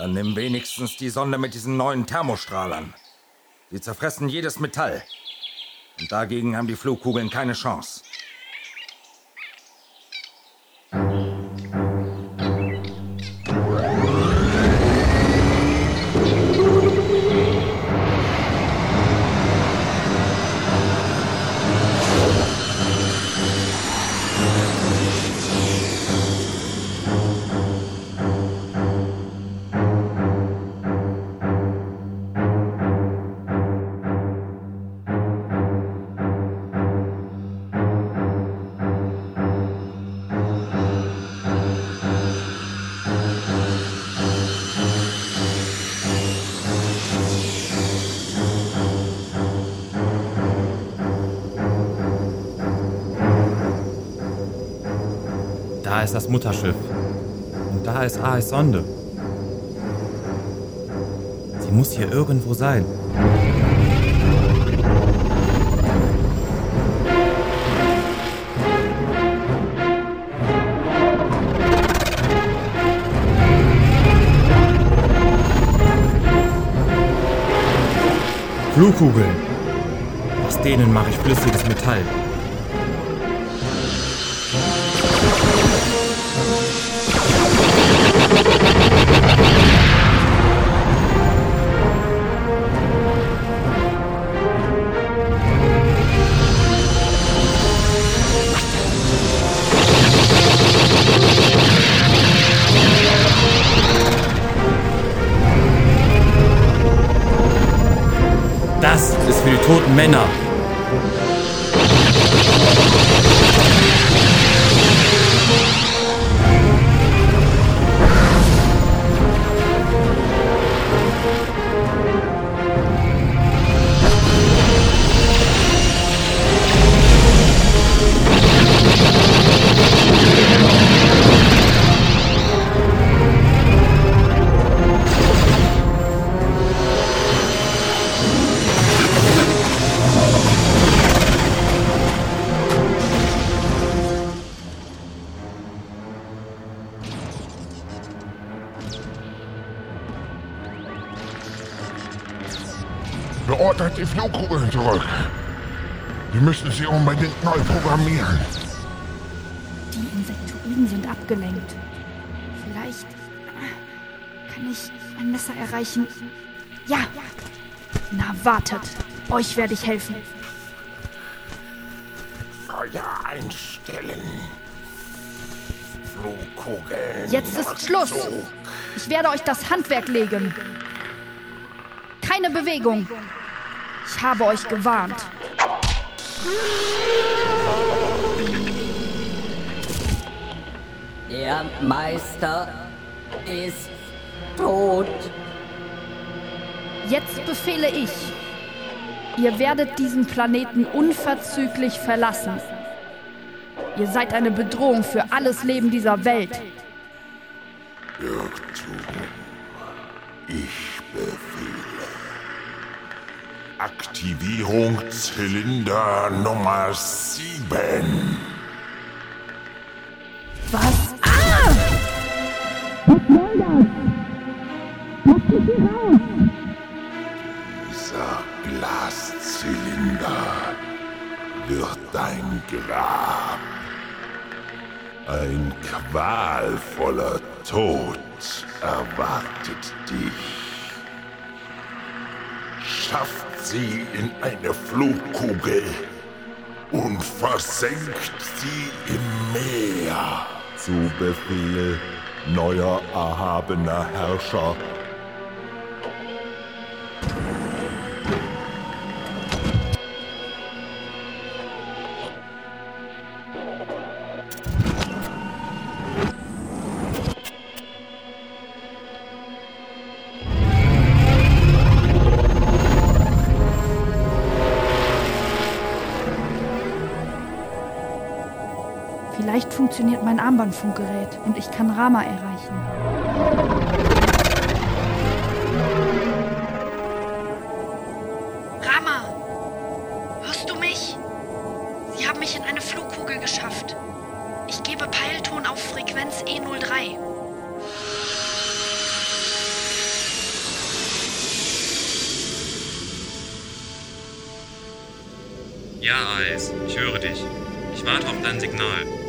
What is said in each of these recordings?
Dann nimm wenigstens die Sonde mit diesen neuen Thermostrahlern. Sie zerfressen jedes Metall. Und dagegen haben die Flugkugeln keine Chance. Da ist das Mutterschiff. Und da ist AS Sonde. Sie muss hier irgendwo sein. Flugkugeln. Aus denen mache ich flüssiges Metall. Toten Männer. Beordert die Flugkugeln zurück. Wir müssen sie unbedingt neu programmieren. Die Insektoiden sind abgelenkt. Vielleicht äh, kann ich ein Messer erreichen. Ja! Na, wartet. Euch werde ich helfen. Feuer einstellen. Flugkugeln. Jetzt ist Schluss. Ich werde euch das Handwerk legen. Keine Bewegung. Ich habe euch gewarnt. Der Meister ist tot. Jetzt befehle ich. Ihr werdet diesen Planeten unverzüglich verlassen. Ihr seid eine Bedrohung für alles Leben dieser Welt. Irrtum. Ich. Aktivierung Zylinder Nummer 7. Was? Ah! Dieser Glaszylinder wird dein Grab. Ein qualvoller Tod erwartet dich. Schafft sie in eine Flugkugel und versenkt sie im Meer. Zu Befehl, neuer erhabener Herrscher. Vielleicht funktioniert mein Armbandfunkgerät und ich kann Rama erreichen. Rama, hörst du mich? Sie haben mich in eine Flugkugel geschafft. Ich gebe Peilton auf Frequenz E03. Ja, Eis, ich höre dich. Ich warte auf dein Signal.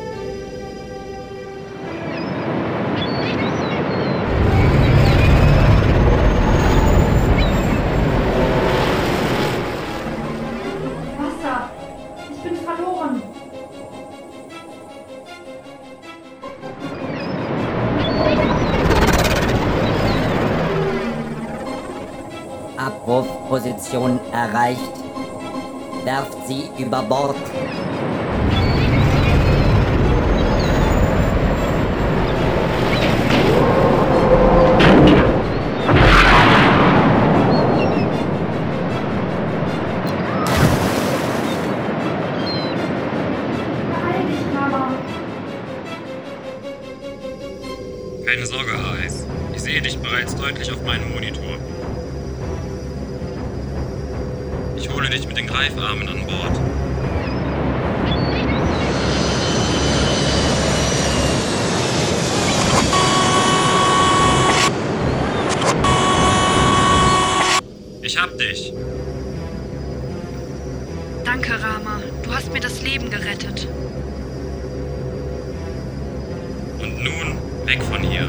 Abrufposition erreicht. Werft sie über Bord. Keine Sorge, Eis. Ich sehe dich bereits deutlich auf meinem Monitor. Ich hole dich mit den Greifarmen an Bord. Ich hab dich. Danke, Rama. Du hast mir das Leben gerettet. Und nun weg von hier.